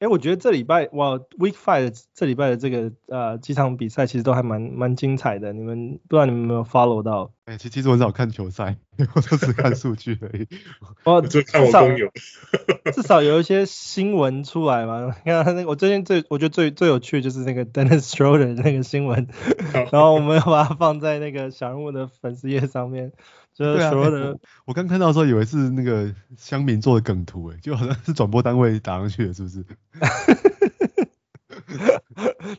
哎，我觉得这礼拜哇，Week Five 这礼拜的这个呃几场比赛其实都还蛮蛮精彩的。你们不知道你们有没有 follow 到？哎，其其实我很少看球赛，我都只看数据而已。我 就看我工友，至少有一些新闻出来嘛。你看那个，我最近最我觉得最最有趣的就是那个 Dennis Schroeder 那个新闻，然后我们要把它放在那个小人物的粉丝页上面。就是说的，啊、我刚看到的时候以为是那个乡民做的梗图，哎，就好像是转播单位打上去的，是不是？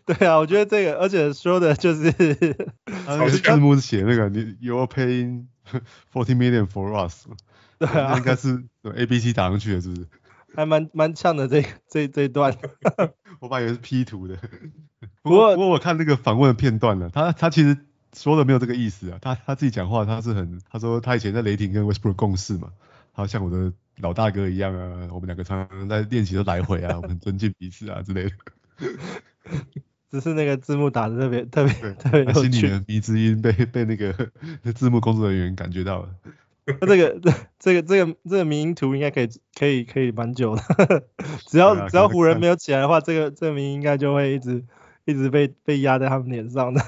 对啊，我觉得这个，而且说的就是，他字幕是写那个你 You're paying forty million for us，对啊，应该是 A B C 打上去的，是不是？还蛮蛮呛的这这这一段，我本来以为是 P 图的，不过不过我看那个访问的片段了，他他其实。说的没有这个意思啊，他他自己讲话他是很，他说他以前在雷霆跟 Westbrook 共事嘛，他像我的老大哥一样啊，我们两个常常在练习都来回啊，我们很尊敬彼此啊之类的。只是那个字幕打的特别特别特别有趣，心里的迷之音被被那个 字幕工作人员感觉到了。那这个这 这个这个这个迷因图应该可以可以可以蛮久的，只要、啊、只要湖人没有起来的话，这个这个迷因应该就会一直一直被被压在他们脸上的。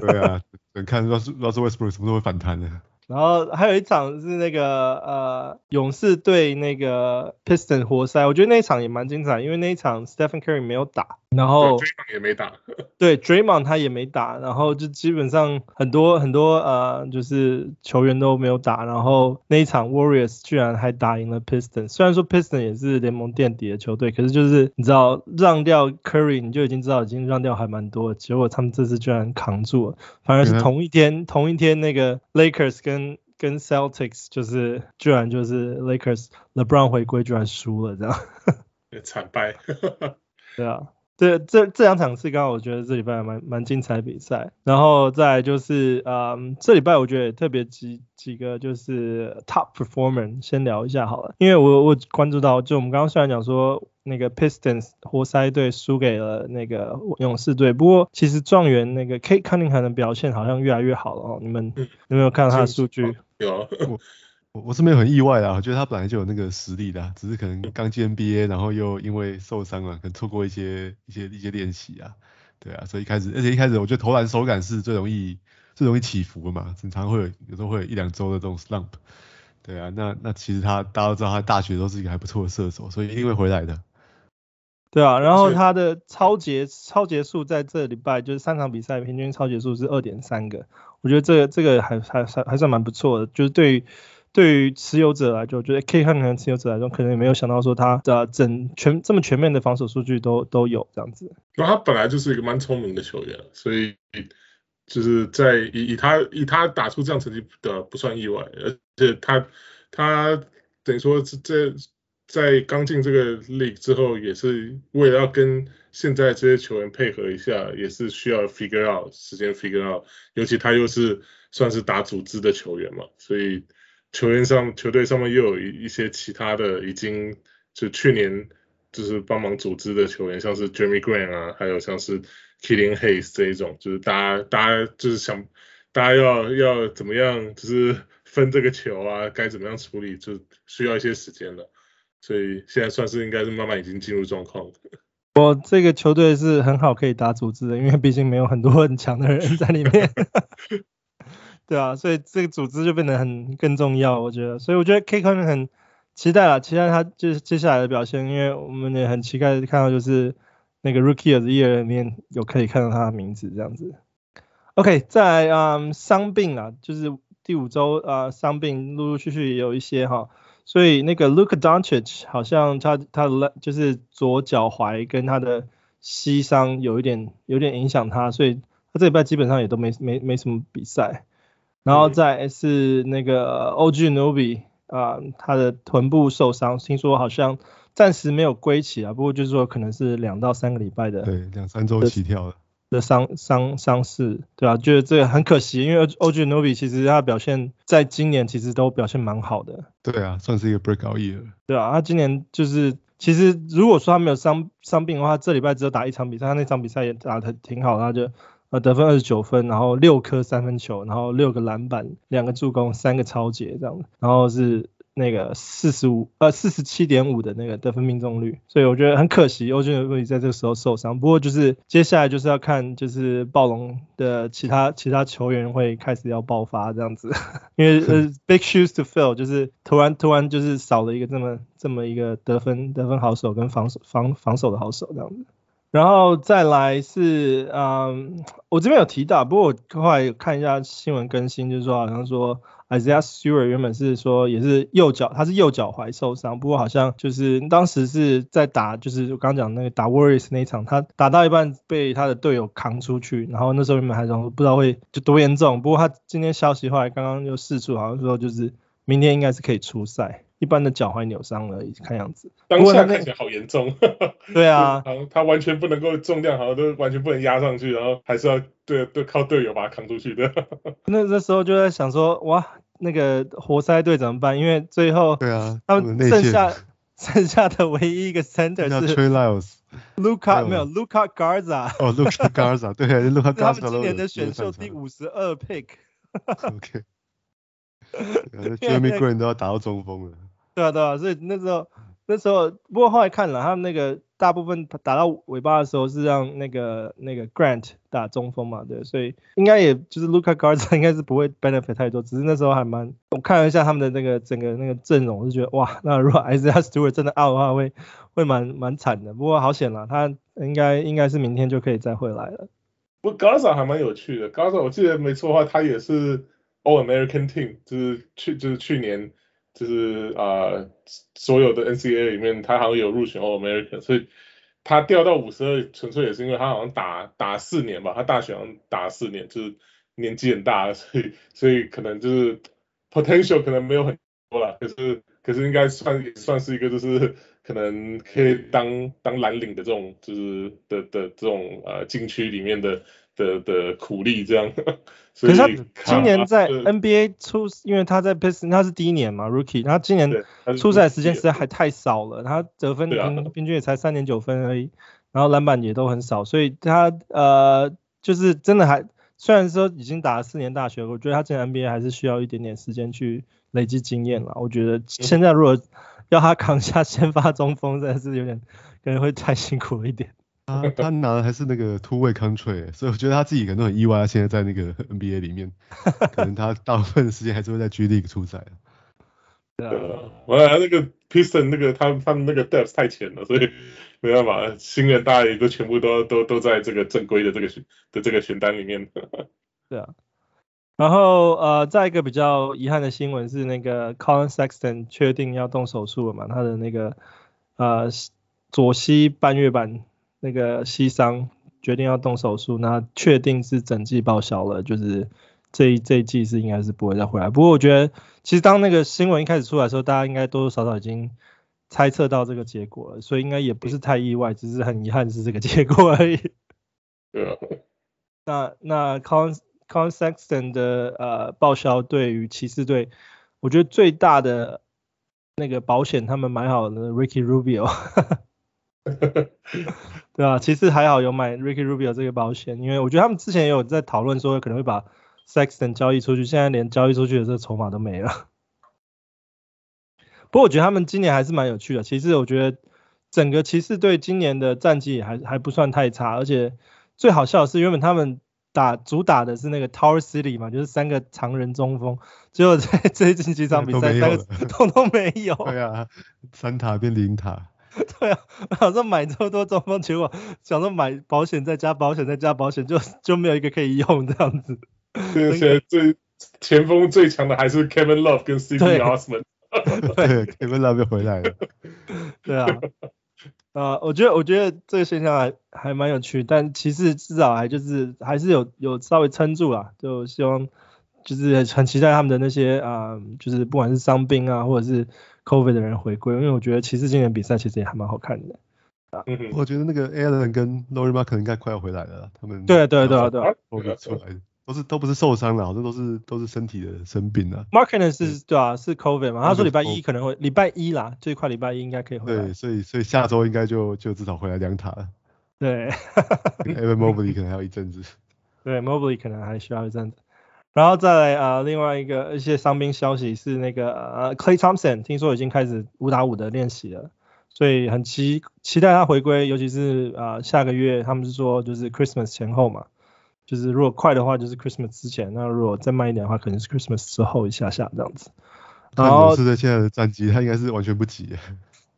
对啊。看 Russell Westbrook 什么时候会反弹呢？然后还有一场是那个呃勇士对那个 Piston 活塞，我觉得那一场也蛮精彩，因为那一场 Stephen Curry 没有打，然后 Draymond 也没打，对 Draymond 他也没打，然后就基本上很多很多呃就是球员都没有打，然后那一场 Warriors 居然还打赢了 Piston，虽然说 Piston 也是联盟垫底的球队，可是就是你知道让掉 Curry 你就已经知道已经让掉还蛮多，结果他们这次居然扛住了，反而是同一天、嗯、同一天那个 Lakers 跟跟跟 Celtics 就是居然就是 Lakers LeBron 回归居然输了这样，惨败。对啊，这这这两场是刚好我觉得这礼拜蛮蛮精彩比赛，然后再来就是嗯这礼拜我觉得也特别几几个就是 Top Performer 先聊一下好了，因为我我关注到就我们刚刚虽然讲说。那个 Pistons 活塞队输给了那个勇士队，不过其实状元那个 Kate Cunningham 的表现好像越来越好了哦。你们有没有看到他的数据？有啊，我我是没有很意外啊，我觉得他本来就有那个实力的，只是可能刚进 NBA，然后又因为受伤了，可能错过一些一些一些练习啊，对啊，所以一开始，而且一开始我觉得投篮手感是最容易最容易起伏的嘛，经常会有有时候会有一两周的这种 slump，对啊，那那其实他大家都知道他大学都是一个还不错的射手，所以一定会回来的。对啊，然后他的抄截抄截数在这礼拜就是三场比赛平均抄截数是二点三个，我觉得这个这个还还还还算蛮不错的，就是对于对于持有者来说，我觉得 K 可能持有者来说可能也没有想到说他的整全这么全面的防守数据都都有这样子。那他本来就是一个蛮聪明的球员，所以就是在以以他以他打出这样成绩的不算意外，而且他他等于说是这。在刚进这个 league 之后，也是为了要跟现在这些球员配合一下，也是需要 figure out 时间 figure out。尤其他又是算是打组织的球员嘛，所以球员上球队上面又有一一些其他的已经就去年就是帮忙组织的球员，像是 Jeremy Grant 啊，还有像是 Killing Hayes 这一种，就是大家大家就是想大家要要怎么样，就是分这个球啊，该怎么样处理，就需要一些时间了。所以现在算是应该是慢慢已经进入状况。我这个球队是很好可以打组织的，因为毕竟没有很多很强的人在里面。对啊，所以这个组织就变得很更重要，我觉得。所以我觉得 K 可能很期待了，期待他就是接下来的表现，因为我们也很期待看到就是那个 Rookie of the Year 里面有可以看到他的名字这样子。OK，在嗯伤病啊，就是第五周啊伤病陆陆续续也有一些哈。所以那个 Luke Doncic 好像他他的就是左脚踝跟他的膝伤有一点有点影响他，所以他这礼拜基本上也都没没没什么比赛。然后再是那个 OG Anunoby 啊，他的臀部受伤，听说好像暂时没有归期啊，不过就是说可能是两到三个礼拜的。对，两三周起跳了。的伤伤伤势，对啊，觉得这个很可惜，因为 OG Anunoby 其实他表现在今年其实都表现蛮好的。对啊，算是一个 breakout year。对啊，他今年就是其实如果说他没有伤伤病的话，这礼拜只有打一场比赛，他那场比赛也打得挺好，他就呃得分二十九分，然后六颗三分球，然后六个篮板，两个助攻，三个超截这样，然后是。那个四十五呃四十七点五的那个得分命中率，所以我觉得很可惜欧俊会在这个时候受伤。不过就是接下来就是要看就是暴龙的其他其他球员会开始要爆发这样子，因为 呃 big shoes to fill 就是突然突然就是少了一个这么这么一个得分得分好手跟防守防防守的好手这样子。然后再来是嗯我这边有提到，不过我后来看一下新闻更新，就是说好像说。Isaiah Stewart 原本是说也是右脚，他是右脚踝受伤，不过好像就是当时是在打，就是我刚刚讲那个打 Warriors 那一场，他打到一半被他的队友扛出去，然后那时候原本还说不知道会就多严重，不过他今天消息后来刚刚又释出，好像说就是明天应该是可以出赛，一般的脚踝扭伤而已，看样子。当下看起来好严重。对啊，他完全不能够重量，好像都完全不能压上去，然后还是要对对靠队友把他扛出去的。那那时候就在想说，哇。那个活塞队怎么办？因为最后，对啊，他们剩下剩下的唯一一个 center 是 Trey Lyles，Luka 没有 Luka Garza。哦，Luka Garza，对，Luka Garza。他们今年的选秀第五十二 pick。OK。Jerami Grant 都要打到中锋了。对啊，对啊，所以那时候。那时候，不过后来看了，他们那个大部分打到尾巴的时候是让那个那个 Grant 打中锋嘛，对，所以应该也就是 Luka Garza 应该是不会 benefit 太多，只是那时候还蛮，我看了一下他们的那个整个那个阵容，我就觉得哇，那如果 Isaiah Stewart 真的 out 的话会，会蛮蛮惨的。不过好险了，他应该应该是明天就可以再回来了。不过 Garza 还蛮有趣的，Garza 我记得没错的话，他也是 All American Team，就是去就是去年。就是啊、所有的 NCAA 里面，他好像有入选 All American，所以他掉到五十二，纯粹也是因为他好像打打四年吧，他大学好像打四年，就是年纪很大，所以所以可能就是 potential 可能没有很多了，可是可是应该算也算是一个就是可能可以当当蓝领的这种就是的的这种呃禁区里面的。的的苦力这样，可是他今年在 NBA 出，因为他在 Pistons 他是第一年嘛，Rookie，他今年出赛时间实在还太少了，他得分平平均也才三点九分而已，然后篮板也都很少，所以他呃就是真的还虽然说已经打了四年大学，我觉得他进 NBA 还是需要一点点时间去累积经验了。我觉得现在如果要他扛下先发中锋，真的是有点可能会太辛苦了一点。他他拿的还是那个 two way contract，所以我觉得他自己可能很意外，他现在在那个 NBA 里面，可能他大部分时间还是会在 G League 出赛。对啊，完了那个 Piston 那个他他们那个 depth 太浅了，所以没办法，新人大家也都全部都都都在这个正规的这个选的这个选单里面。对啊，然后呃，再一个比较遗憾的新闻是那个 Collin Sexton 确定要动手术了嘛，他的那个呃左膝半月板。那个膝伤决定要动手术，那确定是整季报销了，就是这一这一季是应该是不会再回来。不过我觉得，其实当那个新闻一开始出来的时候，大家应该多多少少已经猜测到这个结果了，所以应该也不是太意外，只是很遗憾是这个结果而已。对啊。那那 Collin Collin Sexton 的呃报销对于骑士队，我觉得最大的那个保险，他们买好了 Ricky Rubio。对啊，其实还好有买 Ricky Rubio 这个保险，因为我觉得他们之前也有在讨论说可能会把 Sexton 交易出去，现在连交易出去的这个筹码都没了。不过我觉得他们今年还是蛮有趣的，其实我觉得整个骑士队今年的战绩还还不算太差，而且最好笑的是原本他们打主打的是那个 Tower City 嘛，就是三个常人中锋，结果在最近几场比赛三个通通 没有。对啊，三塔变零塔。对啊，我想说买这么多中锋，结果想说买保险再加保险再加保险，就 就没有一个可以用这样子。对，现在最前锋最强的还是 Kevin Love 跟 CP Osman。对，Kevin Love 又回来了。对啊，啊、呃，我觉得我觉得这个现象还还蛮有趣，但其实至少还就是还是有有稍微撑住啦，就希望就是很期待他们的那些啊、呃，就是不管是伤兵啊或者是。COVID 的人回归，因为我觉得骑士今年比赛其实也还蛮好看的。嗯我觉得那个 Allen 跟 Lauri Markkanen 应该快要回来了，他们对对对对，都出来，都是都不是受伤了，好像都是都是身体的生病了。Markkanen 是对啊，是 COVID 嘛，他说礼拜一可能会，礼拜一啦，最快礼拜一应该可以回来。对，所以所以下周应该就就至少回来两塔了。对，Evan Mobley 可能还要一阵子。对，Mobley 可能还需要一阵子。然后再来啊、呃，另外一个一些伤兵消息是那个呃，Clay Thompson 听说已经开始五打五的练习了，所以很期期待他回归，尤其是啊、呃、下个月他们是说就是 Christmas 前后嘛，就是如果快的话就是 Christmas 之前，那如果再慢一点的话，可能是 Christmas 之后一下下这样子。然后是在现在的战绩，他应该是完全不急，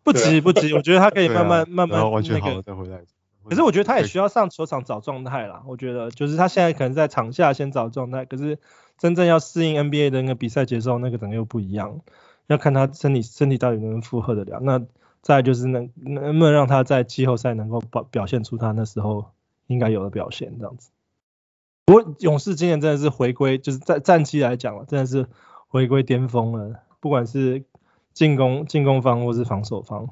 不急不急，我觉得他可以慢慢、啊、慢慢、那个、完全好了再回来。可是我觉得他也需要上球场找状态啦。我觉得就是他现在可能在场下先找状态，可是真正要适应 NBA 的那个比赛节奏，那个整个又不一样。要看他身体身体到底能不能负荷得了。那再就是能能不能让他在季后赛能够表表现出他那时候应该有的表现这样子。不过勇士今年真的是回归，就是在战绩来讲了真的是回归巅峰了，不管是进攻进攻方或是防守方。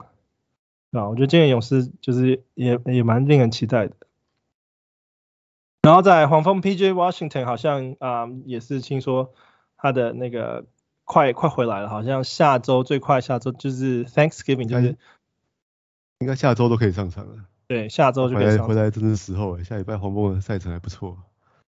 啊，我觉得今年勇士就是也也蛮令人期待的。然后在黄蜂 PJ Washington 好像啊、呃、也是听说他的那个快快回来了，好像下周最快下周就是 Thanksgiving 就是应该下周都可以上场了。对，下周就可以上场。回来回来真是时候，下礼拜黄蜂的赛程还不错。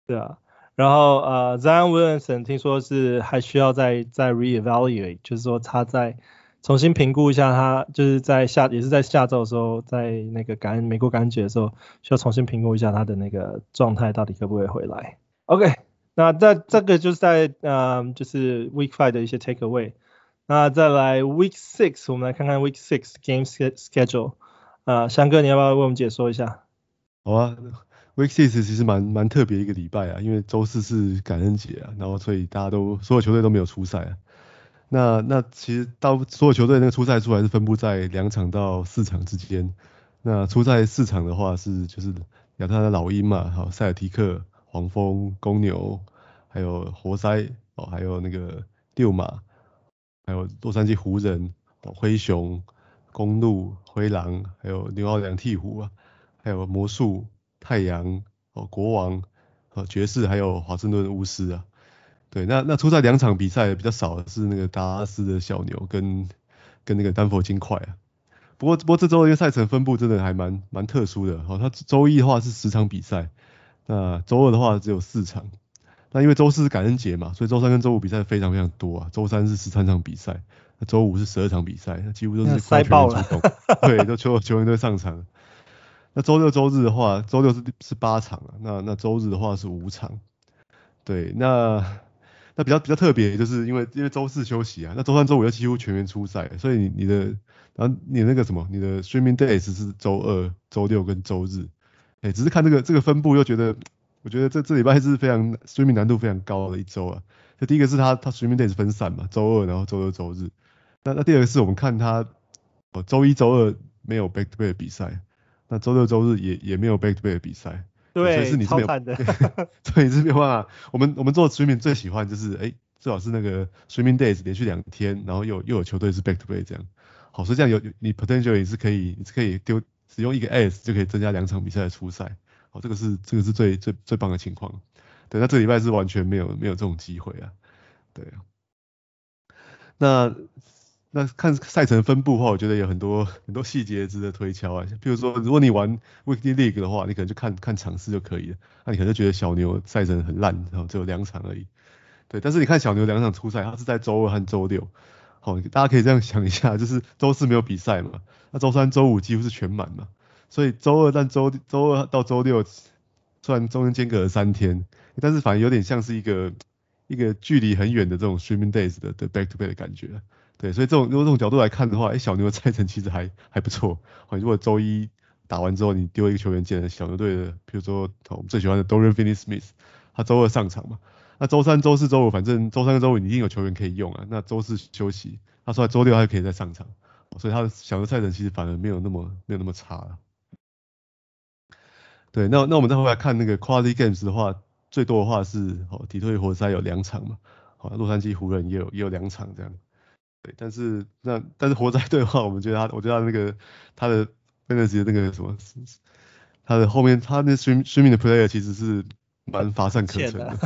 对啊，然后呃 Zion Williamson 听说是还需要再再 reevaluate，就是说他在。重新评估一下他，就是在下也是在下周的时候，在那个感恩美国感恩节的时候，需要重新评估一下他的那个状态到底可不可以回来。OK，那在这个就是在呃就是 Week Five 的一些 Take Away。那再来 Week Six，我们来看看 Week Six Game Schedule。啊，翔哥你要不要为我们解说一下？好啊，Week Six 其实蛮蛮特别一个礼拜啊，因为周四是感恩节啊，然后所以大家都所有球队都没有出赛啊。那那其实到所有球队那个初赛出来是分布在两场到四场之间。那初赛四场的话是就是亚特兰大老鹰嘛，好，塞尔提克、黄蜂、公牛，还有活塞哦，还有那个六马，还有洛杉矶湖人、哦灰熊、公鹿、灰狼，还有牛奥良鵜鹕啊，还有魔术、太阳哦，国王哦爵士，还有华盛顿巫师啊。对，那那出赛两场比赛比较少的是那个达拉斯的小牛跟跟那个丹佛金块啊。不过不过这周的一个赛程分布真的还蛮蛮特殊的。好，它周一的话是十场比赛，那周二的话只有四场。那因为周四是感恩节嘛，所以周三跟周五比赛非常非常多啊。周三是十三场比赛，那周五是十二场比赛，那几乎都是塞爆了。对，都球球员都上场。那周六周日的话，周六是是八场啊，那那周日的话是五场。对，那。那比较比较特别，就是因为因为周四休息啊，那周三周五又几乎全员出赛，所以你你的然后你那个什么，你的 streaming days 是周二、周六跟周日，哎、只是看这个这个分布又觉得，我觉得这这礼拜是非常 streaming 难度非常高的一周啊。就第一个是他他 streaming days 分散嘛，周二然后周六周日，那那第二个是我们看他哦周一周二没有 back to back 的比赛，那周六周日也也没有 back to back 的比赛。对，所以是你是没有，所以是没有办法。我们我们做 streaming 最喜欢就是，哎、欸，最好是那个 streaming days 连续两天，然后又又有球队是 back to back 这样。好，所以这样有你 potential 也是可以，你是可以丢使用一个 S 就可以增加两场比赛的出赛。好，这个是这个是最最最棒的情况。对，那这礼拜是完全没有没有这种机会啊。对啊。那。那看赛程分布的话，我觉得有很多很多细节值得推敲啊。比如说，如果你玩 Weekly League 的话，你可能就看看场次就可以了。那你可能就觉得小牛赛程很烂，然后只有两场而已。对，但是你看小牛两场出赛，它是在周二和周六。好，大家可以这样想一下，就是周四没有比赛嘛，那周三、周五几乎是全满嘛。所以周二但周周二到周六，虽然中间间隔了三天，但是反而有点像是一个一个距离很远的这种 Streaming Days 的的 Back to Back 的感觉。对，所以这种如果这种角度来看的话，哎，小牛的赛程其实还还不错。好，如果周一打完之后，你丢一个球员进来，小牛队的，比如说我们最喜欢的 Dorian Finney-Smith，他周二上场嘛，那周三、周四、周五，反正周三跟周五你一定有球员可以用啊。那周四休息，他说周六还可以再上场，所以他的小牛赛程其实反而没有那么没有那么差了。对，那那我们再回来看那个 Quality Games 的话，最多的话是哦，底特律活塞有两场嘛，好，洛杉矶湖人也有也有两场这样。对，但是那但是活塞队的话，我们觉得他，我觉得他那个他的 fantasy 的那个什么，他的后面他那 stream streaming 的 player 其实是蛮乏善可陈的。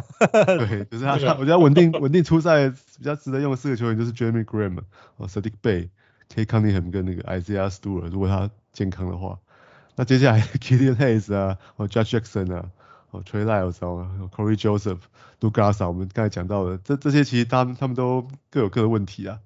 对，就是他他我觉得稳定稳定出赛比较值得用的四个球员就是 Jeremy Graham 哦 Saddiq Bey Cade Cunningham 跟那个 Isaiah Stewart，如果他健康的话。那接下来 Killian Hayes 啊，哦 Judge Jackson 啊，哦 Trey Lyles 啊，Corey Joseph、Luka Garza，我们刚才讲到的，这这些其实他们他们都各有各的问题啊，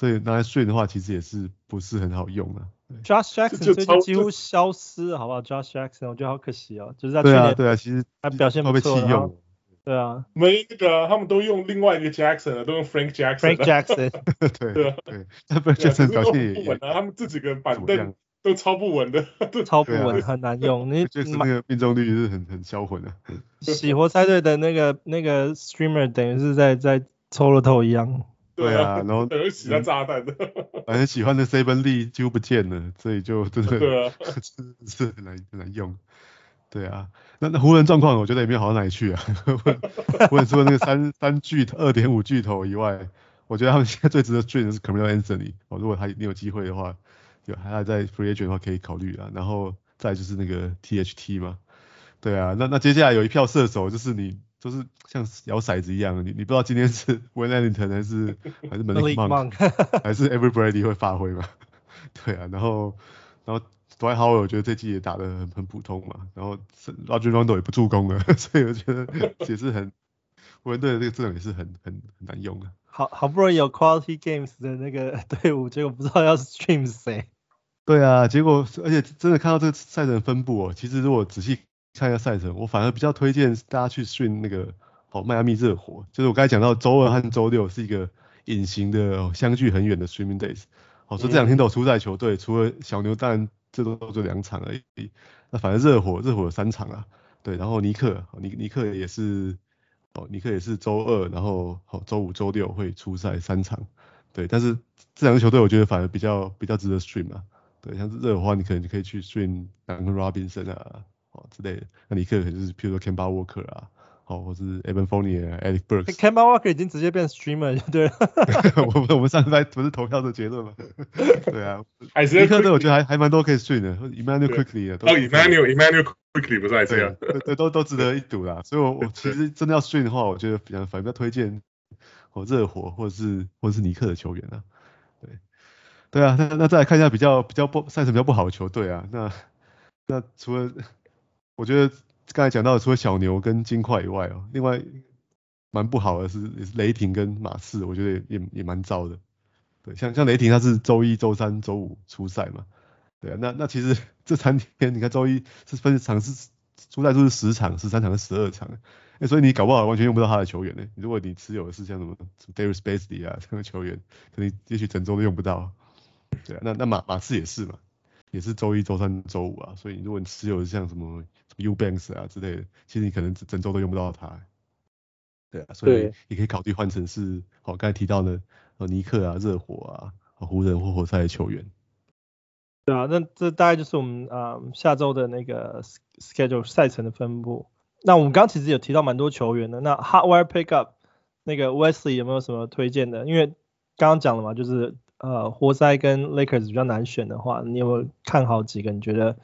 所以拿来睡的话，其实也是不是很好用啊。Josh Jackson 最近几乎消失，好不好？Josh Jackson 我觉得好可惜哦，就是在去年对啊对啊，其实还表现不错，然后对啊，没那个他们都用另外一个 Jackson 了，都用 Frank Jackson。Frank Jackson，对对对，Frank Jackson 表现也稳啊，他们这几个板凳。都超不稳的，超不稳，很难用。你就是那个命中率是很很销魂的。喜活猜对的那个那个 streamer 等于是在在抽了头一样。对啊，然后等于洗了炸弹的。反正喜欢的 Lee 几乎不见了，所以就真的对啊，是很难很难用。对啊，那那湖人状况我觉得也没有好到哪里去啊。湖人除了那个三三巨二点五巨头以外，我觉得他们现在最值得追的是 Carmelo Anthony。哦，如果他你有机会的话。有还在 free agent 的话可以考虑啊，然后再就是那个 THT 嘛，对啊，那那接下来有一票射手，就是你就是像摇骰子一样，你你不知道今天是 Wayne Ellington 还是还是 Malik Monk 还是 Everybody 会发挥嘛，对啊，然后然后 Dwight Howard 我觉得这季也打得很很普通嘛，然后 Rajon Rondo 也不助攻了，所以我觉得也是很湖人队的这个阵容也是很很很难用的。好好不容易有 Quality Games 的那个队伍，结果不知道要 stream 谁。对啊，结果而且真的看到这个赛程分布哦，其实如果仔细看一下赛程，我反而比较推荐大家去训那个哦迈阿密热火，就是我刚才讲到周二和周六是一个隐形的相距很远的 streaming days。好，所以这两天都有出赛球队，除了小牛，当然这都就两场而已。那反正热火热火有三场啊，对，然后尼克尼尼克也是哦尼克也是周二，然后好周五周六会出赛三场，对，但是这两个球队我觉得反而比较比较值得 stream 啊。对，像是热火的话，你可能就可以去 stream Duncan Robinson 啊，哦之类的。那尼克可能就是，譬如说 Kemba Walker 啊，哦，或是 Evan Fournier 啊，Alec Burks。Kemba Walker 已经直接变 streamer 就，对了。我们我们上次不是投票的结论吗？对啊。尼克队我觉得还还蛮多可以 stream 的，Immanuel Quickley 啊。哦，Immanuel Immanuel Quickley 不是还这样？对对，都都值得一赌啦。所以我我其实真的要 stream 的话，我觉得比较反正比较推荐哦热火或者是或者是尼克的球员啊。对啊，那那再来看一下比较比较不赛程比较不好的球队啊，那那除了我觉得刚才讲到的除了小牛跟金块以外哦，另外蛮不好的是也是雷霆跟马刺，我觉得也也也蛮糟的。对，像像雷霆他是周一、周三、周五出赛嘛，对啊，那那其实 这三天你看周一是分场是出赛数是十场，十三场是十二场，哎，所以你搞不好完全用不到他的球员呢。如果你持有的是像什么什么 Darius Bazley 啊这样的球员，可能也许整周都用不到。对啊，那那马马刺也是嘛，也是周一、周三、周五啊，所以如果你持有像什么什么 Eubanks 啊之类的，其实你可能整周都用不到它。对啊，所以你可以考虑换成是，好刚才提到的，呃尼克啊、热火啊、湖人或活塞的球员。对啊，那这大概就是我们啊、呃、下周的那个 schedule 赛程的分布。那我们刚刚其实有提到蛮多球员的，那 Hardware Pickup 那个 Wesley 有没有什么推荐的？因为刚刚讲了嘛，就是。呃，活塞跟 Lakers 比较难选的话，你有没有看好几个？你觉得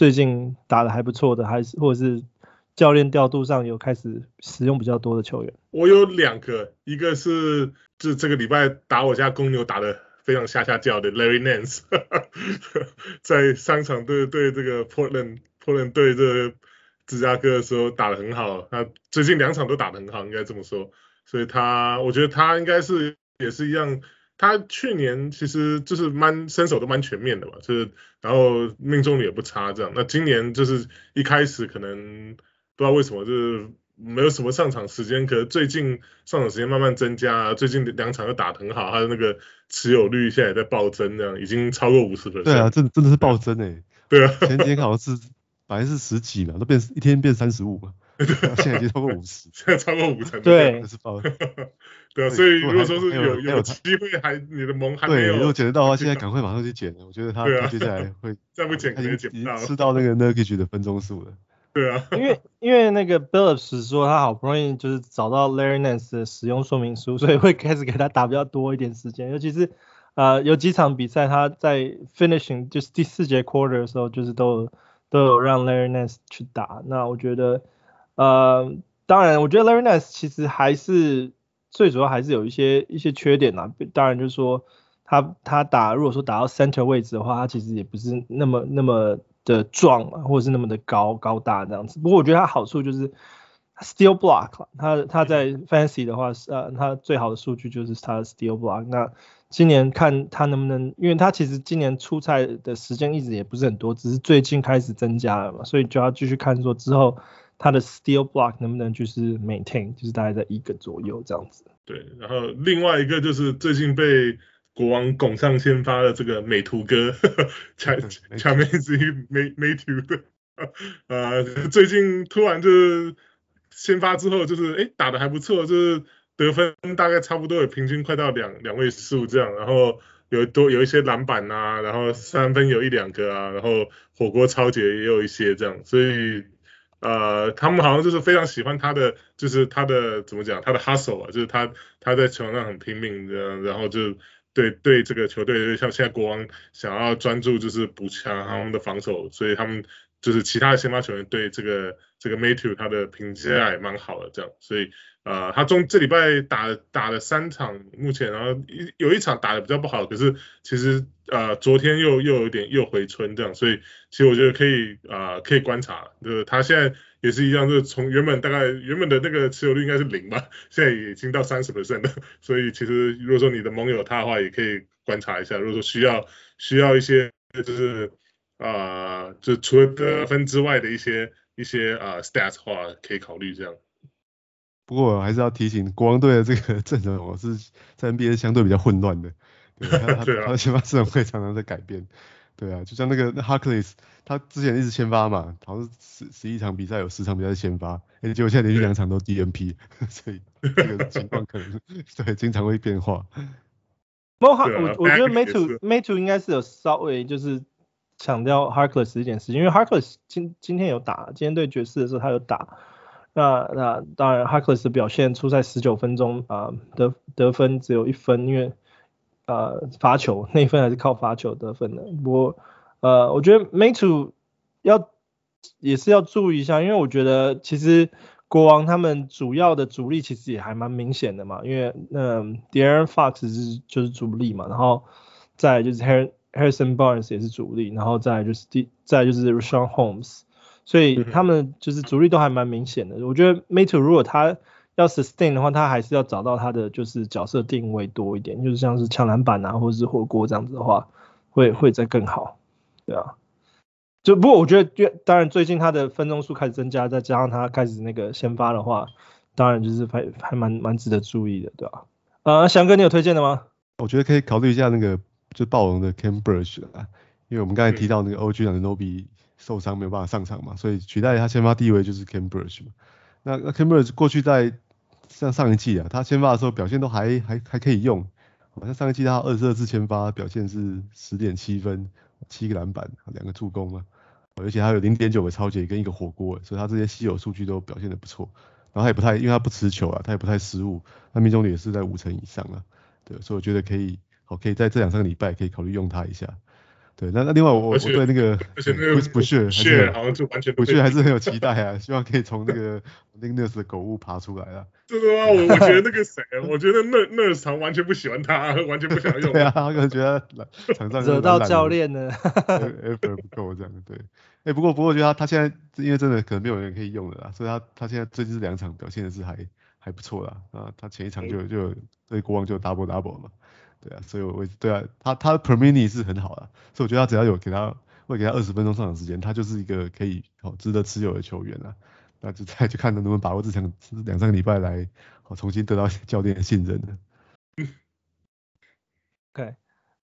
最近打得还不错的，还是或者是教练调度上有开始使用比较多的球员？我有两个，一个是就这个礼拜打我家公牛打得非常吓吓叫的 Larry Nance，在上场对对这个 Portland Portland 对这个芝加哥的时候打得很好，他最近两场都打得很好，应该这么说，所以他我觉得他应该是也是一样。他去年其实就是蛮身手都蛮全面的吧，就是然后命中率也不差这样。那今年就是一开始可能不知道为什么就是没有什么上场时间，可是最近上场时间慢慢增加，最近两场又打得很好，他的那个持有率现在也在暴增，这样已经超过五十分。对啊，真的真的是暴增诶、欸。对啊，前几天好像是本来是十几嘛，都变一天变三十五嘛。现在已经超过五十，现在超过五成。对，对 啊，所以如果说是有有机会还你的盟还没有，如果捡得到的话，现在赶快马上去捡了。我觉得他 接下来会再不捡，他已经吃到那个 Nurkic 的分钟数了。对啊，因为因为那个 Billups 说他好不容易就是找到 Larry Nance 的使用说明书，所以会开始给他打比较多一点时间，尤其是呃有几场比赛他在 finishing 就是第四节 quarter 的时候，就是都有都有让 Larry Nance 去打。那我觉得呃当然，我觉得 Larry Nance 其实还是最主要还是有一些一些缺点呐。当然就是说他他打如果说打到 center 位置的话，他其实也不是那么那么的壮或者是那么的高高大这样子。不过我觉得他好处就是。Steal block，他他在 fancy 的话是，呃，他最好的数据就是他的 Steal block。那今年看他能不能，因为他其实今年出赛的时间一直也不是很多，只是最近开始增加了嘛，所以就要继续看说之后他的 steel block 能不能就是 maintain，就是大概在一个左右这样子。对，然后另外一个就是最近被国王拱上先发的这个美图哥，前前面是一美美图的，呃，最近突然就是。先发之后就是哎打的还不错，就是得分大概差不多有平均快到两两位数这样，然后有多有一些篮板啊，然后三分有一两个啊，然后火锅抄截也有一些这样，所以呃他们好像就是非常喜欢他的，就是他的怎么讲，他的 hustle 啊，就是他他在球场上很拼命的，然后就对对这个球队像现在国王想要专注就是补强他们的防守，所以他们。就是其他的先发球员对这个这个 Metu 他的评价也蛮好的，这样，所以呃他中这礼拜打打了三场，目前然后一有一场打的比较不好，可是其实呃昨天又又有点又回春这样，所以其实我觉得可以啊、呃、可以观察，就是他现在也是一样，就是从原本大概原本的那个持有率应该是零吧，现在已经到三十 percent 了，所以其实如果说你的盟友他的话，也可以观察一下，如果说需要需要一些就是。啊、呃，就除了得分之外的一些一些啊、呃、stats 的话，可以考虑这样。不过我还是要提醒，国王队的这个阵容，我是在 NBA 相对比较混乱的。对，他 他他的先发阵容会常常在改变。对啊，就像那个 Harkless，他之前一直先发嘛，好像十十一场比赛有十场比赛先发，哎，结果现在连续两场都 DNP，所以这个情况可能 对经常会变化。我我我觉得 Metu Metu 应该是有稍微就是。强调 Harkless 一件事情，因为 Harkless 今今天有打，今天对爵士的时候他有打。那那当然 Harkless 的表现出赛十九分钟啊、得得分只有一分，因为呃罚球 那一分还是靠罚球得分的。不过呃我觉得 Metu 要也是要注意一下，因为我觉得其实国王他们主要的主力其实也还蛮明显的嘛，因为那 De'Aaron Fox 是就是主力嘛，然后再就是 Harry Harrison Barnes 也是主力，然后再就是第再就是 Richaun Holmes，所以他们就是主力都还蛮明显的。我觉得 Metu 如果他要 sustain 的话，他还是要找到他的就是角色定位多一点，就是像是抢篮板啊，或者是火锅这样子的话，会会再更好。对啊，就不过我觉得，当然最近他的分钟数开始增加，再加上他开始那个先发的话，当然就是还还蛮蛮值得注意的，对吧？啊，翔哥，你有推荐的吗？我觉得可以考虑一下那个。就暴龙的 Birch 啊，因为我们刚才提到那个 OG 的 Anunoby 受伤没有办法上场嘛，所以取代他先发地位就是 Birch 嘛。那那 Birch 过去在像上一季啊，他先发的时候表现都还还还可以用，好像上一季他二十二次先发表现是十点七分，七个篮板，两个助攻啊，而且还有零点九个抄截跟一个火锅，所以他这些稀有数据都表现的不错。然后他也不太，因为他不持球啊，他也不太失误，他命中率也是在五成以上啊，对，所以我觉得可以。我可以在这两三个礼拜可以考虑用它一下，对，那那另外我我对那个不不屑还是好像就完全不屑还是很有 期待啊，希望可以从那个那个 Nurse 的狗屋爬出来啊。真的吗？我我觉得那个谁，我觉得 Nurse 常完全不喜欢他，完全不想用。对啊，他可能觉得 场上惹到教练了，effort 不够这样，对。哎，不过不过我觉得他他现在因为真的可能没有人可以用了啦，所以他他现在最近这两场表现的是还还不错啦啊，他前一场就就对国王就 double double 嘛。对啊，所以我对啊，他他的 per minute 是很好的，所以我觉得他只要有给他会给他二十分钟上场时间，他就是一个可以好值得持有的球员了。那就再去看能不能把握这场两三个礼拜来好重新得到教练的信任了。OK，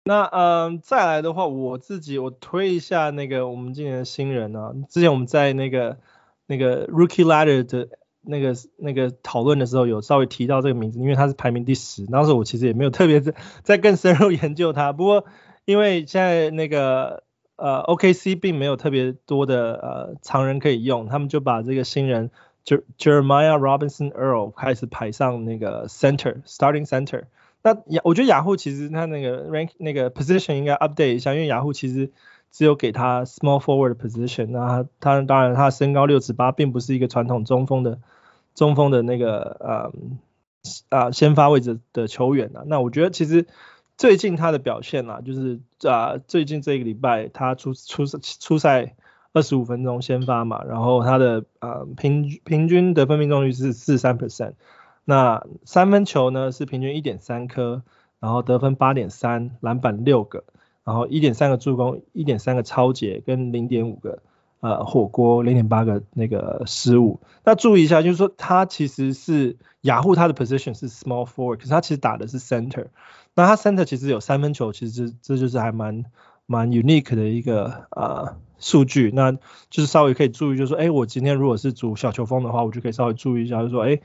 那嗯、再来的话，我自己我推一下那个我们今年的新人啊，之前我们在那个那个 Rookie Ladder 的。那个那个讨论的时候有稍微提到这个名字，因为他是排名第十。当时我其实也没有特别在在更深入研究他，不过因为现在那个呃 OKC 并没有特别多的呃常人可以用，他们就把这个新人 Jer Jeremiah Robinson Earl 开始排上那个 center starting center。那雅，我觉得雅虎其实它那个 rank 那个 position 应该 update 一下，因为雅虎其实只有给他 small forward position，那他当然他身高六尺八，并不是一个传统中锋的中锋的那个呃啊先发位置的球员啊。那我觉得其实最近他的表现啊，就是啊最近这个礼拜他出出出赛二十五分钟先发嘛，然后他的呃平平均得分命中率是四十三 percent。那三分球呢是平均一点三颗，然后得分八点三，篮板六个，然后一点三个助攻，一点三个抄截跟零点五个呃火锅，零点八个那个失误。那注意一下，就是说他其实是雅虎他的 position 是 small forward，可是他其实打的是 center。那他 center 其实有三分球，其实这就是还蛮蛮 unique 的一个呃数据。那就是稍微可以注意，就是说，哎，我今天如果是组小球风的话，我就可以稍微注意一下，就是说，哎。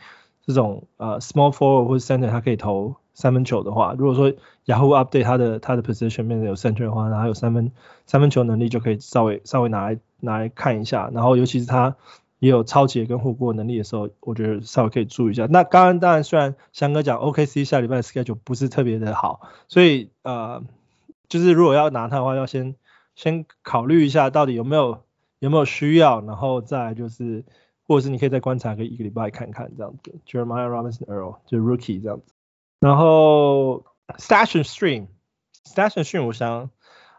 这种呃 small forward 或者 center，他可以投三分球的话，如果说雅虎 update 他的他的 position 面有 center 的话，然后有三分三分球能力，就可以稍微稍微拿来拿来看一下。然后尤其是他也有抄截跟火锅能力的时候，我觉得稍微可以注意一下。那刚刚当然虽然翔哥讲 OKC 下礼拜的 schedule 不是特别的好，所以呃就是如果要拿他的话，要先先考虑一下到底有没有有没有需要，然后再就是。或者是你可以再观察个一个礼拜看看这样子，Jeremiah Robinson Earl 就 Rookie 这样子。然后 Station Stream，Station Stream，我想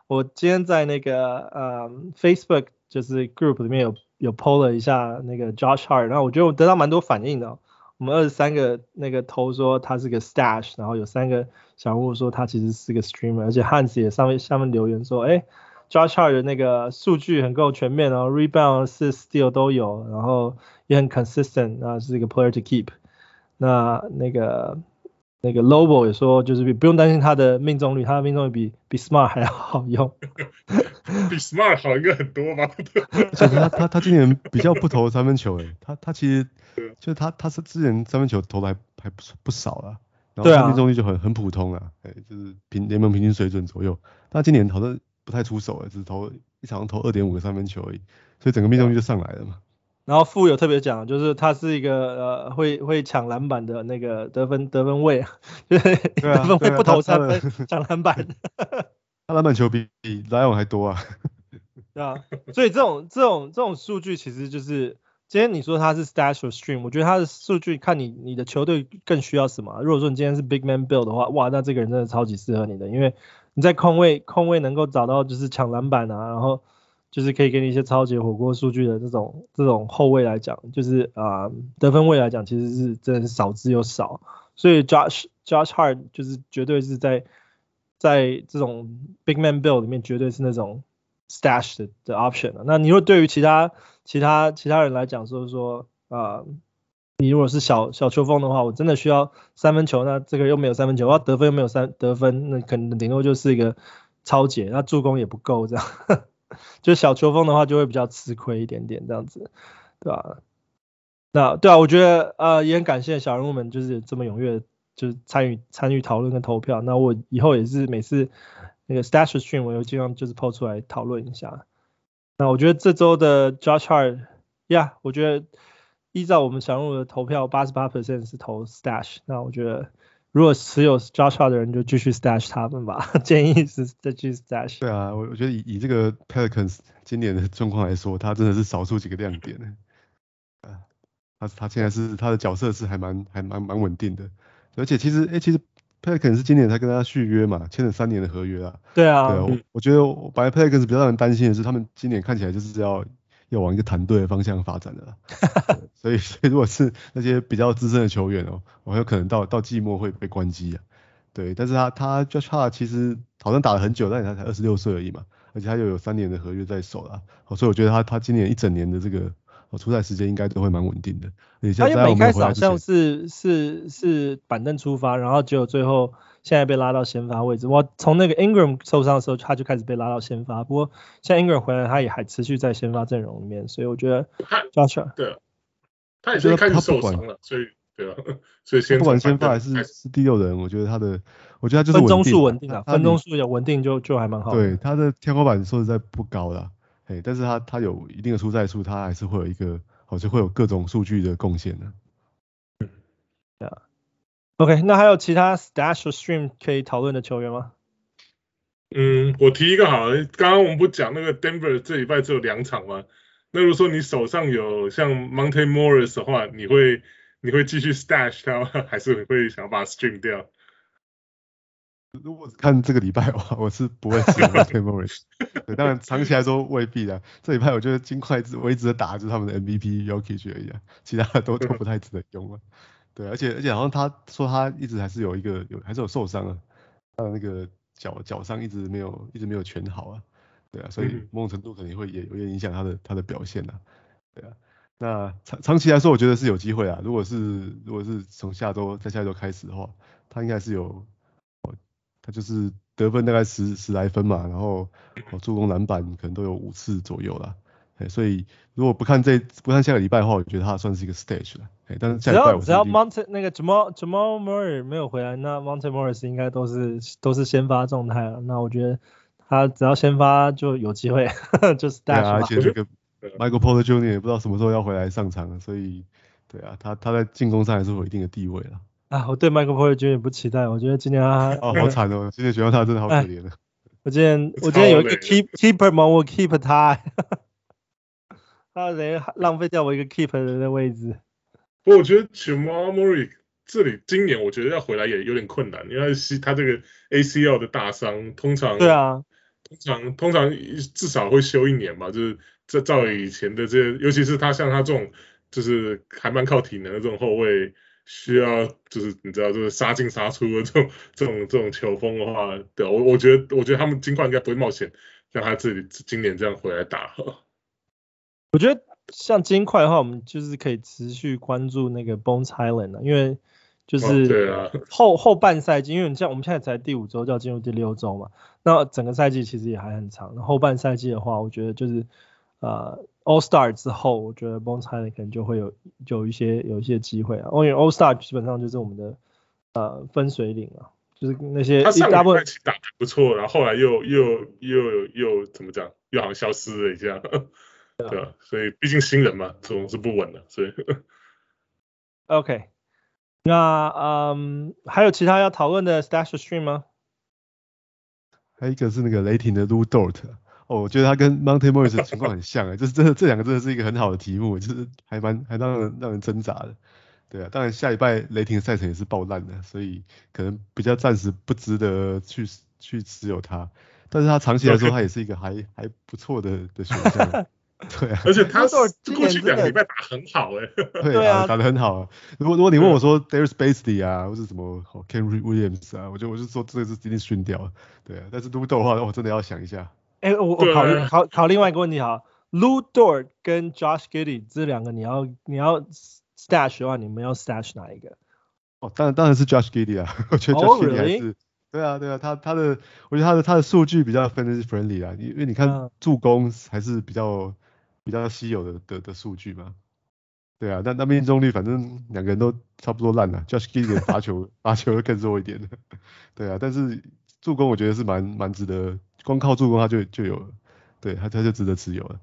我今天在那个呃 Facebook 就是 Group 里面有有 PO 了一下那个 Josh Hart，然后我觉得我得到蛮多反应的。我们二十三个那个投说他是个 Stash，然后有三个小人物说他其实是个 Streamer，而且 Hans 也上面下面留言说，哎。Josh Hart 的那个数据很够全面哦，rebound 是 steal 都有，然后也很 consistent，啊是一个 player to keep。那那个那个 Lobo 也说，就是不用担心他的命中率，他的命中率比比 Smart 还要好用。比 Smart 好应该很多吧？其实他他他今年比较不投三分球诶，他他其实就是他他是之前三分球投的还还不不少啊，然后命中率就很很普通啊，哎就是平联盟平均水准左右。他今年好像。不太出手了，只是投一场投二点五个三分球而已，所以整个命中率就上来了嘛。然后富有特别讲，就是他是一个呃会会抢篮板的那个得分得分位，对，得分位不投三分抢篮板。他篮板球比比莱昂还多啊。对啊，所以这种这种这种数据其实就是，今天你说他是 stash or stream，我觉得他的数据看你你的球队更需要什么。如果说你今天是 big man build 的话，哇，那这个人真的超级适合你的，因为。你在空位空位能够找到就是抢篮板啊，然后就是可以给你一些超级火锅数据的这种这种后卫来讲，就是啊、得分位来讲，其实是真的是少之又少。所以 Josh Josh Hart 就是绝对是在在这种 big man build 里面绝对是那种 stash 的的 option 啊。那你如果对于其他其他其他人来讲，说说啊。你如果是小小球风的话，我真的需要三分球，那这个又没有三分球，我要得分又没有三得分，那可能顶多就是一个抄截，那助攻也不够这样，就小球风的话就会比较吃亏一点点这样子，对吧？那对啊，我觉得呃也很感谢小人物们就是这么踊跃，就是参与参与讨论跟投票。那我以后也是每次那个 Stash Stream 我有尽量就是抛出来讨论一下。那我觉得这周的 Josh Hart，呀，我觉得。依照我们小人物的投票，八十八 percent 是投 stash。那我觉得，如果持有 Josh Hart 的人就继续 stash 他们吧。建议是再继续 stash。对啊，我我觉得以以这个 Pelicans 今年的状况来说，他真的是少数几个亮点。啊，他他现在是他的角色是还蛮还蛮蛮稳定的。而且其实哎、欸，其实 Pelicans 是今年才跟他续约嘛，签了三年的合约啊。对啊。对啊，我我觉得本来 Pelicans 比较让人担心的是，他们今年看起来就是要。要往一个团队的方向发展的，所以所以如果是那些比较资深的球员哦，我有可能到到季末会被关机啊。对，但是他他 Josh Hart 其实好像打了很久，但是他才二十六岁而已嘛，而且他又有三年的合约在手了，所以我觉得他他今年一整年的这个出赛时间应该都会蛮稳定的。他一开始好像是是是板凳出发，然后结果最后。现在被拉到先发位置，我从那个 Ingram 受伤的时候，他就开始被拉到先发。不过现在 Ingram 回来，他也还持续在先发阵容里面，所以我觉得 Joshua 对，他也是开始受伤了，所以对啊，所以先不管先发还是是第六人，我觉得他的，我觉得他就是分钟数稳定啊，分钟数也稳定就就还蛮好。对，他的天花板说实在不高啦，哎，但是他他有一定的出赛数，他还是会有一个，好像会有各种数据的贡献的。对啊。OK，那还有其他 Stash or Stream 可以讨论的球员吗？嗯，我提一个好了，刚刚我们不讲那个 Denver 这礼拜只有两场吗？那如果说你手上有像 Monte Morris 的话，你会你会继续 Stash 他吗？还是会想要把它 Stream 掉？如果看这个礼拜的话，我是不会使用 Monte Morris。对，当然长期来说未必的。这礼拜我觉得金块只我一直打的就是他们的 MVP 而已啊，其他的都都不太值得用了。对，而且而且好像他说他一直还是有一个有还是有受伤啊，他的那个脚脚伤一直没有一直没有全好啊。对啊，所以某种程度肯定会也有点影响他的他的表现啊。对啊，那长长期来说，我觉得是有机会啊。如果是如果是从下周在下周开始的话，他应该是有，他就是得分大概十十来分嘛，然后助攻篮板可能都有五次左右啦。所以如果不看这不看下个礼拜的话，我觉得他算是一个 stage 了。只要只要 Monte 那个 Jamal Jamal Murray 没有回来，那 Monte Morris 应该都是都是先发状态了。那我觉得。他只要先发就有机会，就是大家。而且这个 Michael Porter Jr. 也不知道什么时候要回来上场，所以对啊，他他在进攻上还是有一定的地位了。啊，我对 Michael Porter Jr. 不期待，我觉得今年他哦好惨哦，今年选到他真的好可怜啊。我今天我今天有一个 keep keeper 嘛，我 keep 他，他等于浪费掉我一个 keeper 的位置。不过我觉得 Jamal Murray 这里今年我觉得要回来也有点困难，因为他这个 ACL 的大伤，通常对啊。通常通常至少会休一年吧，就是这照以前的这些，尤其是他像他这种，就是还蛮靠体能的这种后卫，需要就是你知道就是杀进杀出的这种 这种这种球风的话，对，我我觉得我觉得他们金块应该不会冒险让他自己今年这样回来打。我觉得像金块的话，我们就是可以持续关注那个 Bones Hyland 啊，因为。就是后后半赛季，因为你像我们现在才第五周就要进入第六周嘛，那整个赛季其实也还很长。后半赛季的话，我觉得就是呃 All Star 之后，我觉得 Bones Hyland 可能就会有就有一些有一些机会啊。因为 All Star 基本上就是我们的呃分水岭啊，就是那些他上个赛季打得不错，然后后来又又又又怎么讲，又好像消失了一下，对啊，所以毕竟新人嘛，总是不稳的，所以 OK。那嗯，还有其他要讨论的 Stash Stream 吗？还有一个是那个雷霆的 Lu Dort，哦，我觉得他跟 Monte Morris 的情况很像啊，就是真的这两个真的是一个很好的题目，就是还蛮还让人让人挣扎的。对啊，当然下礼拜雷霆的赛程也是爆烂的，所以可能比较暂时不值得去去持有它，但是它长期来说它也是一个还还不错的的选项。对啊，而且他过去两个礼拜打很好哎、欸，对啊，打得很好啊。如果如果你问我说 Darius Basley 啊，或是什么 Kenrich Williams 啊，我就我就说这个是一定训掉了。对啊，但是 Lu Dort 的话，我真的要想一下。哎、欸，我我考虑考考另外一个问题哈，Lu Dort 跟 Josh Giddey 这两个你要你要 stash 的话，你们要 stash 哪一个？哦，当然当然是 Josh Giddey 啊，我觉得 Josh Giddey 还是。Oh, really? 对啊，对啊，他他的，我觉得他的他的数据比较 fantasy friendly 啊，因为你看助攻还是比较。比较稀有的的的数据嘛，对啊，但那命中率反正两个人都差不多烂了，Josh Giddey 罚球罚球会更弱一点的，对啊，但是助攻我觉得是蛮蛮值得，光靠助攻他就就有了，对他他就值得持有了，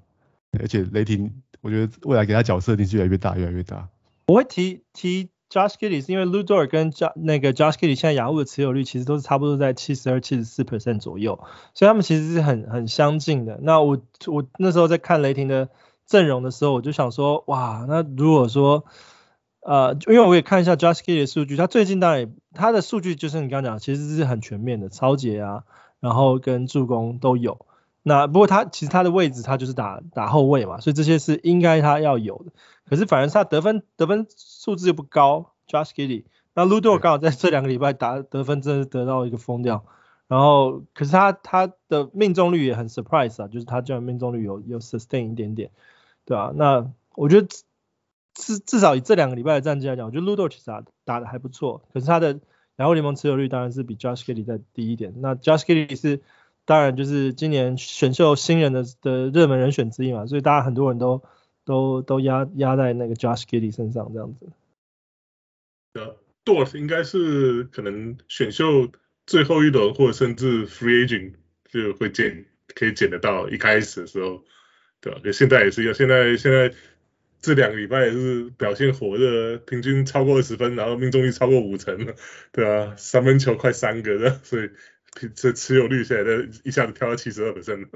而且雷霆我觉得未来给他角色一定是越来越大越来越大。我会提提 Josh Kiddy 是因为 Ludor 跟 J 那个 Josh Kiddy 现在雅虎的持有率其实都是差不多在七十二七十四 percent 左右，所以他们其实是很很相近的。那我我那时候在看雷霆的阵容的时候，我就想说，哇，那如果说呃，因为我也看一下 Josh Kiddy 的数据，他最近当然也他的数据就是你刚刚讲，其实是很全面的，抄截啊，然后跟助攻都有。那不过他其实他的位置他就是打打后卫嘛，所以这些是应该他要有的。可是反而是他得分得分数字又不高，Josh Giddey。那 Lu Dort 刚好在这两个礼拜打得分真的是得到一个疯掉，然后可是他他的命中率也很 surprise 啊，就是他居然命中率有有 sustain 一点点，对啊，那我觉得至至少以这两个礼拜的战绩来讲，我觉得 Lu Dort 其实打打得还不错，可是他的然后联盟持有率当然是比 Josh Giddey 再低一点。那 Josh Giddey 是当然就是今年选秀新人的的热门人选之一嘛，所以大家很多人都。都都压压在那个 Josh Giddey 身上这样子。呃，Dort 应该是可能选秀最后一轮或者甚至 Free Agent 就会捡可以捡得到一开始的时候，对吧？现在也是一样，现在现在这两个礼拜也是表现火热，平均超过二十分，然后命中率超过五成，对啊，三分球快三个的，所以这持有率现在一下子跳到七十二%。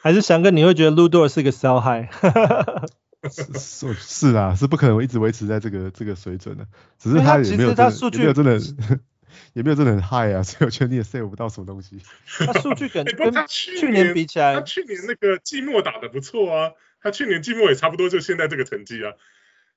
还是翔哥，你会觉得 Lu Dort 是个 sell high？是是啊，是不可能一直维持在这个这个水准的，只是他也没有真的，也没有真的，也没有真的很 high 啊，所以我觉得你也 sell 不到什么东西。他数据跟跟他去年比起来，他去年那个季末打得不错啊。他去年季末也差不多就现在这个成绩啊，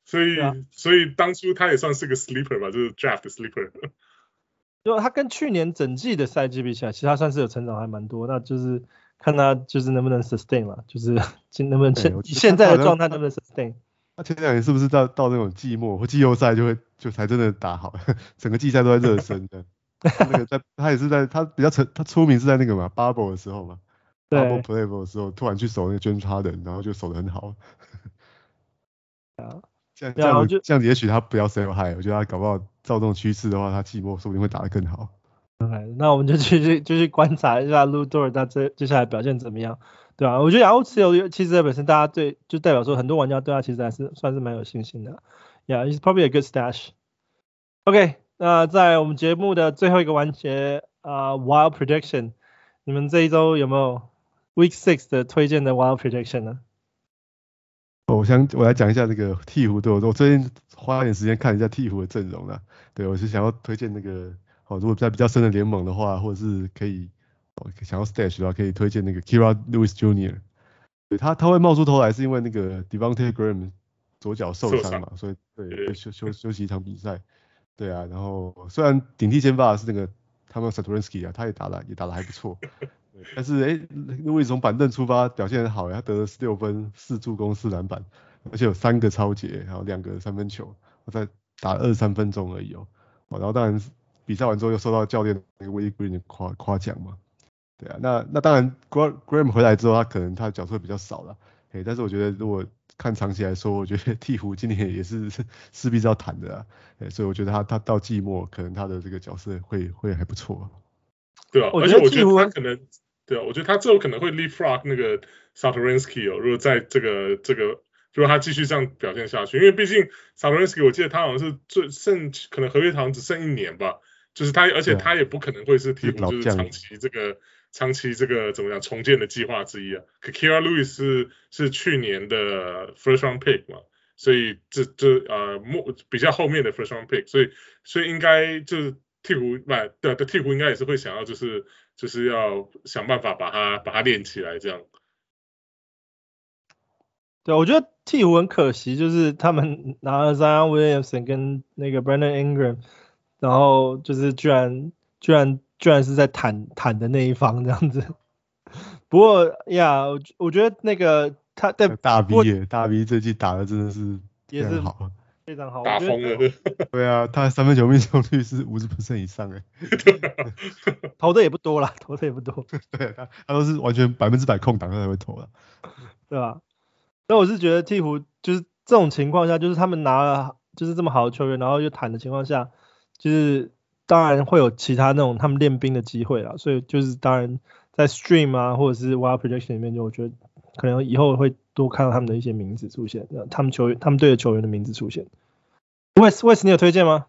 所以、啊、所以当初他也算是个 sleeper 吧，就是 draft sleeper。就他跟去年整季的赛季比起来，其实他算是有成长还蛮多，那就是看他就是能不能 sustain 了，就是 能不能现现在的状态能不能 sustain。他前两年是不是到到那种季末或季后赛就会就才真的打好，整个季赛都在热身的。那个在他也是在他比较成他出名是在那个嘛 bubble 的时候嘛。，bubble play 的时候，突然去守那个 James Harden，然后就守得很好。啊，这样这样这样子，也许他不要 sell high，我觉得他搞不好照这种趋势的话，他季末说不定会打得更好。OK，那我们就继续继续观察一下 Lu Dort 他这接下来表现怎么样，对啊，我觉得然后持有其实本身大家对就代表说很多玩家对他其实还是算是蛮有信心的。Yeah, it's probably a good stash。OK，那在我们节目的最后一个环节啊，Wild Prediction，你们这一周有没有？Week Six 的推荐的 Wild Prediction 呢？我想我来讲一下这个鵜鹕队。我最近花点时间看一下鵜鹕的阵容了。对，我是想要推荐那个，哦，如果在比较深的联盟的话，或者是可以，哦，想要 Stash 的话，可以推荐那个 Kira Lewis Jr。对，他他会冒出头来，是因为那个 Devonte Graham 左脚受伤嘛，所以对休休休息一场比赛。对啊，然后虽然顶替先发是那个他们 Satoransky 啊，他也打了也打得还不错。但是哎，因为从板凳出发表现很好，他得了十六分、四助攻、四篮板，而且有三个超截，还有两个三分球，我在打二十三分钟而已哦。然后当然比赛完之后又受到教练那个 Willie Green 的夸夸奖嘛。对啊，那那当然 Graham 回来之后，他可能他的角色比较少了。哎，但是我觉得如果看长期来说，我觉得 鹈鹕今年也是 势必是要谈的啊。哎，所以我觉得他他到季末可能他的这个角色会会还不错。对啊，而且我觉得他可能。对啊，我觉得他最后可能会 leapfrog 那个 Satoransky 哦，如果在这个这个，如果他继续这样表现下去，因为毕竟 Satoransky 我记得他好像是最剩可能合约好像只剩一年吧，就是他，而且他也不可能会是替补，就是长期这个长期这个怎么样重建的计划之一啊。可 Kira Lewis 是是去年的 first round pick 嘛，所以这这呃末比较后面的 first round pick，所以所以应该就是。替补不对对，鵜鹕应该也是会想要，就是就是要想办法把它把它练起来这样。对，我觉得替补很可惜，就是他们拿了 Zion Williamson 跟那个 Brandon Ingram，然后就是居然居然居然是在坦坦的那一方这样子。不过呀，我我觉得那个他在大 V 大 V 最近打的真的是也是好。非常好，打疯了。对啊，他三分球命中率是五十 percent 以上哎，投的也不多啦，投的也不多。对，他他都是完全百分之百空档他才会投的，对吧？那我是觉得鹈鹕就是这种情况下，就是他们拿了就是这么好的球员，然后又坦的情况下，就是当然会有其他那种他们练兵的机会啦。所以就是当然在 stream 啊或者是 wild projection 里面，就我觉得可能以后会。多看到他们的一些名字出现，他们球员、他们队的球员的名字出现。Wes，Wes，你有推荐吗？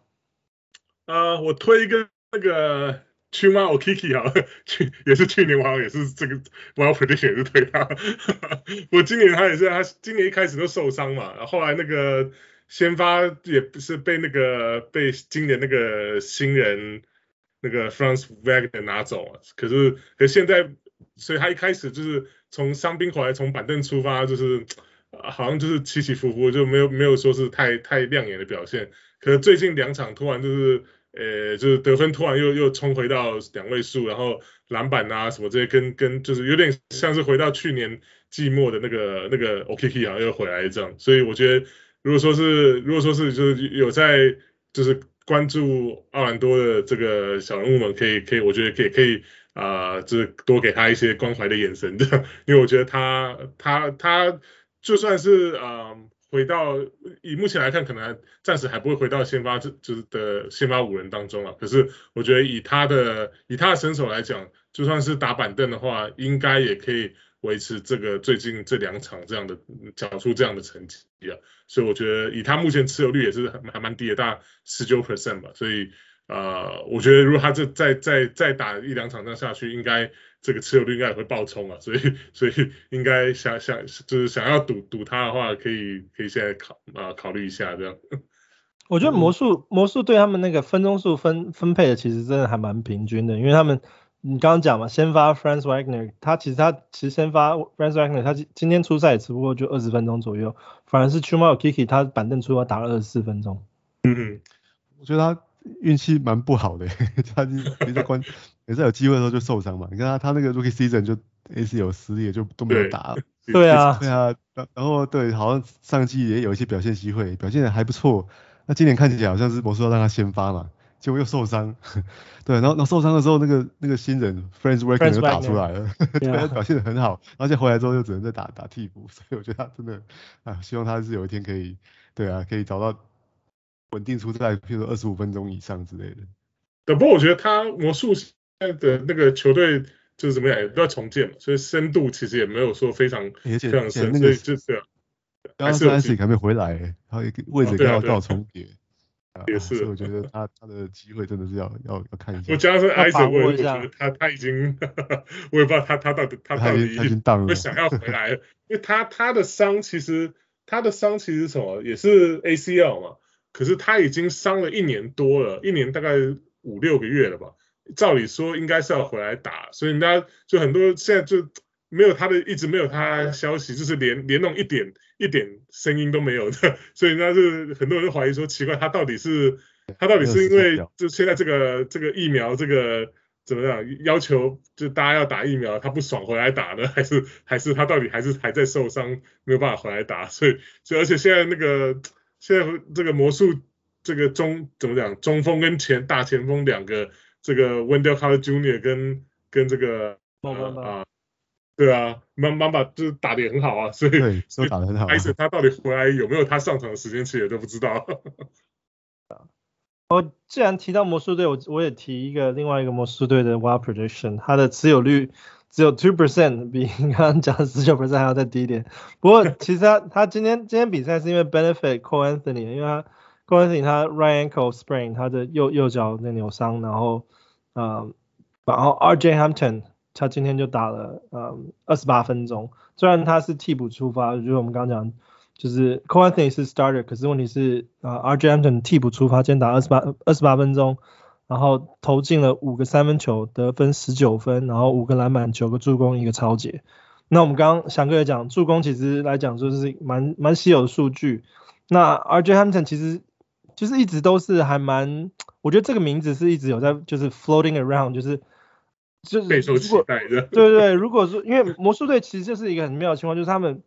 呃，我推一个那个 Chuma Okiki 好了，去也是去年我好像也是这个 Wild Prediction 也是推他。我今年他也是，他今年一开始都受伤嘛，然后后来那个先发也不是被那个被今年那个新人那个 Franz Wagner 拿走了，可是可是现在，所以他一开始就是。从伤兵回来，从板凳出发，就是、好像就是起起伏伏，就没有没有说是太太亮眼的表现。可是最近两场突然就是，呃，就是得分突然又又冲回到两位数，然后篮板啊什么这些，跟跟就是有点像是回到去年季末的那个那个 OKK 啊又回来这样。所以我觉得，如果说是如果说是就是有在就是关注奥兰多的这个小人物们，可以可以，我觉得可以可以。啊、就是多给他一些关怀的眼神的，因为我觉得他他他就算是啊、呃、回到以目前来看，可能暂时还不会回到先发这就是的先发五人当中啊。可是我觉得以他的以他的身手来讲，就算是打板凳的话，应该也可以维持这个最近这两场这样的缴出这样的成绩啊，所以我觉得以他目前持有率也是还还蛮低的，大概十九 percent 吧，所以呃，我觉得如果他这再再再打一两场这样下去，应该这个持有率应该也会爆冲啊，所以 所以应该想想就是想要赌赌他的话，可以可以现在考啊、考虑一下这样。我觉得魔术魔术对他们那个分钟数分分配的其实真的还蛮平均的，因为他们。你刚刚讲嘛，先发 Franz Wagner，他其实他其实先发 Franz Wagner，他今天出赛也只不过就二十分钟左右，反而是 Chuma Kiki 他板凳出发打了二十四分钟。嗯，我觉得他运气蛮不好的，他就每次关 每次有机会的时候就受伤嘛。你看他他那个 Rookie Season 就 AC 有撕裂就都没有打。对啊，对啊，然后对，好像上季也有一些表现机会，表现的还不错。那今年看起来好像是魔术要让他先发嘛。结果又受伤，对，然后然后受伤的时候，那个那个新人 Franz Wagner 就打出来了，对，表现的很好，而且回来之后就只能再打打替补，所以我觉得他真的 啊，希望他是有一天可以，对啊，可以找到稳定出赛，譬如说二十五分钟以上之类的。对，不过我觉得他魔术现在的那个球队就是怎么样，也都要重建嘛，所以深度其实也没有说非常非常深，那个、所以就是。刚刚 Isaac 还没回来，然后一个位置刚好刚好重叠。也是，我觉得他他的机会真的是要要要看一下。我加上艾森，我也觉得他他已经，我也不知道他他到底他到底已经会想要回来，因为他他的伤其实他的伤其实什么，也是 ACL 嘛，可是他已经伤了一年多了，一年大概五六个月了吧，照理说应该是要回来打，所以人家就很多现在就。没有他的，一直没有他消息，就是连连弄一点一点声音都没有的，所以那是很多人都怀疑说奇怪，他到底是他到底是因为就现在这个这个疫苗这个怎么样要求就大家要打疫苗，他不爽回来打呢，还是还是他到底还是还在受伤没有办法回来打？所以所以而且现在那个现在这个魔术这个中怎么讲中锋跟前大前锋两个这个 Wendell Carter Jr. 跟跟这个啊。对啊，妈妈妈就是打的也很好啊，所以所以打的很好。艾森他到底回来有没有他上场的时间，其实也都不知道。哦既然提到魔术队，我我也提一个另外一个魔术队的 Wild Prediction，他的持有率只有 two percent，比刚刚讲的十九 percent 还要再低一点。不过其实他他今天今天比赛是因为 benefit Cole Anthony，因为他 Cole Anthony 他 right ankle sprain，他的右右脚那扭伤，然后嗯，然后 RJ Hampton。他今天就打了嗯二十八分钟，虽然他是替补出发，就是我们刚刚讲，就是 Cole Anthony 是 starter，可是问题是啊、RJ Hampton 替补出发，今天打二十八二十八分钟，然后投进了五个三分球，得分十九分，然后五个篮板，九个助攻，一个抄截。那我们刚刚翔哥也讲，助攻其实来讲就是蛮蛮稀有的数据。那 RJ Hampton 其实就是一直都是还蛮，我觉得这个名字是一直有在就是 floating around，就是。就是备受期待的，对对对，如果说因为魔术队其实就是一个很妙的情况，就是他们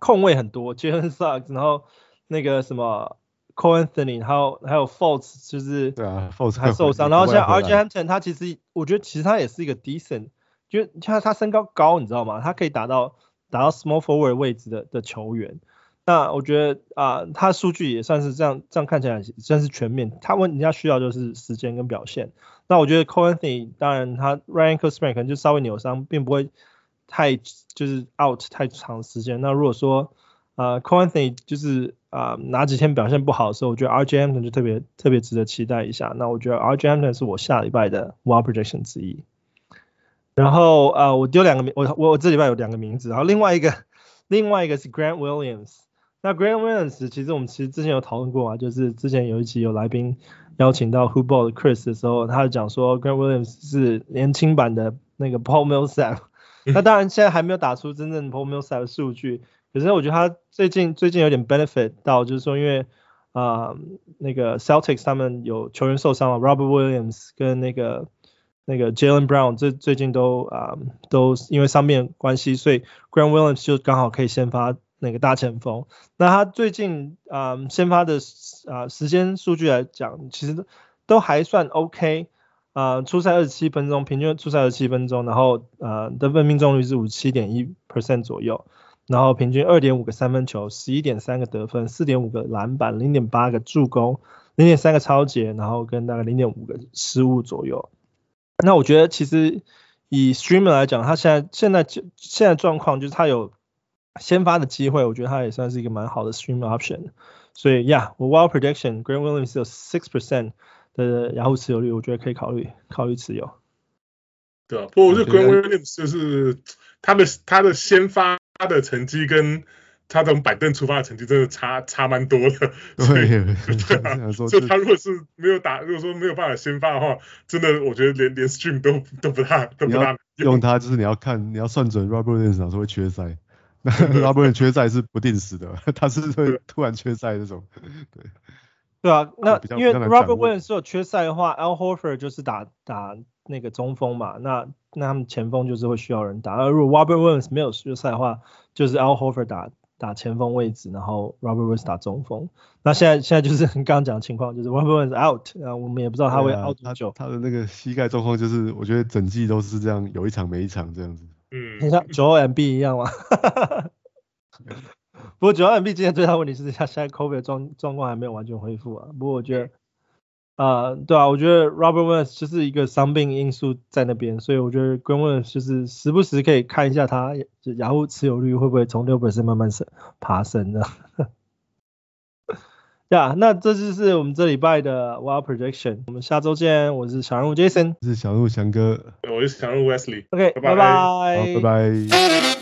控位很多，Jalen Suggs，然后那个什么 Cole Anthony，还有还有 Fultz，就是对啊，Fultz 还受伤，然后像 RJ Hampton 他其实我觉得其实他也是一个 decent，就他他身高高，你知道吗？他可以打到打到 small forward 位置的的球员。那我觉得啊、呃，他数据也算是这样，这样看起来算是全面。他问人家需要就是时间跟表现。那我觉得 Cole Anthony 当然他 right ankle sprain 可能就稍微扭伤，并不会太就是 out 太长时间。那如果说啊 Cole Anthony 就是啊、呃、哪几天表现不好的时候，我觉得 RJ Hampton 就特别特别值得期待一下。那我觉得 RJ Hampton 是我下礼拜的 wild prediction 之一。然后啊、呃，我丢两个名，我我我这礼拜有两个名字，然后另外一个 另外一个是 Grant Williams。那 Grant Williams 其实我们其实之前有讨论过啊，就是之前有一期有来宾邀请到 Hoopball 的 Chris 的时候，他就讲说 Grant Williams 是年轻版的那个 Paul Millsap。那当然现在还没有打出真正 Paul Millsap 的数据，可是我觉得他最近最近有点 benefit 到，就是说因为啊、呃、那个 Celtics 他们有球员受伤了，Robert Williams 跟那个那个 Jaylen Brown 最最近都啊、呃、都因为伤病关系，所以 Grant Williams 就刚好可以先发。那个大前锋，那他最近啊、先发的啊、时间数据来讲，其实都还算 OK 啊、呃，出赛二十七分钟，平均出赛二十七分钟，然后呃得分命中率是五十七点一 percent 左右，然后平均二点五个三分球，十一点三个得分，四点五个篮板，零点八个助攻，零点三个超截，然后跟大概零点五个失误左右。那我觉得其实以 Streamer 来讲，他现在现在就现在状况就是他有先发的机会，我觉得他也算是一个蛮好的 Streamer option。所以，Yeah，，我 Wild Prediction Grant Williams 有 six percent 的雅虎持有率，我觉得可以考虑考虑持有。对啊，不过我觉得 Grant Williams 就是他的他的先发的成绩跟。他从板凳出发的成绩真的差差蛮多的，对，对啊，就他如果是没有打，如果说没有办法先发的话，真的我觉得连连 stream 都都不大都不大用，用他就是你要看你要算准 Robert Williams 哪时候会缺赛，那 Robert Williams 缺赛是不定时的，他是会突然缺赛这种，对，对啊，那因为 Robert Williams 有缺赛的话，Al Horford 就是打打那个中锋嘛，那那他们前锋就是会需要人打，而如果 Robert Williams 没有缺赛的话，就是 Al Horford 打。打前锋位置，然后 Robert Williams 打中锋。那现在现在就是你刚刚讲的情况，就是 Robert Williams out，啊，我们也不知道他会 out 多久。他的那个膝盖状况就是，我觉得整季都是这样，有一场没一场这样子。嗯，你像九二 MB 一样嘛。不过九二 MB 今天最大问题是，他现在 COVID 状状况还没有完全恢复啊。不过我觉得。啊，uh, 对啊，我觉得 Robert Williams 就是一个伤病因素在那边，所以我觉得 Grant Williams 就是时不时可以看一下他就雅虎持有率会不会从六 percent 慢慢升爬升的。呀，yeah, 那这就是我们这礼拜的 Wild Projection，我们下周见。我是小人物 Jason，我是小人物翔哥，我是小人物 Wesley。OK，拜拜，拜拜。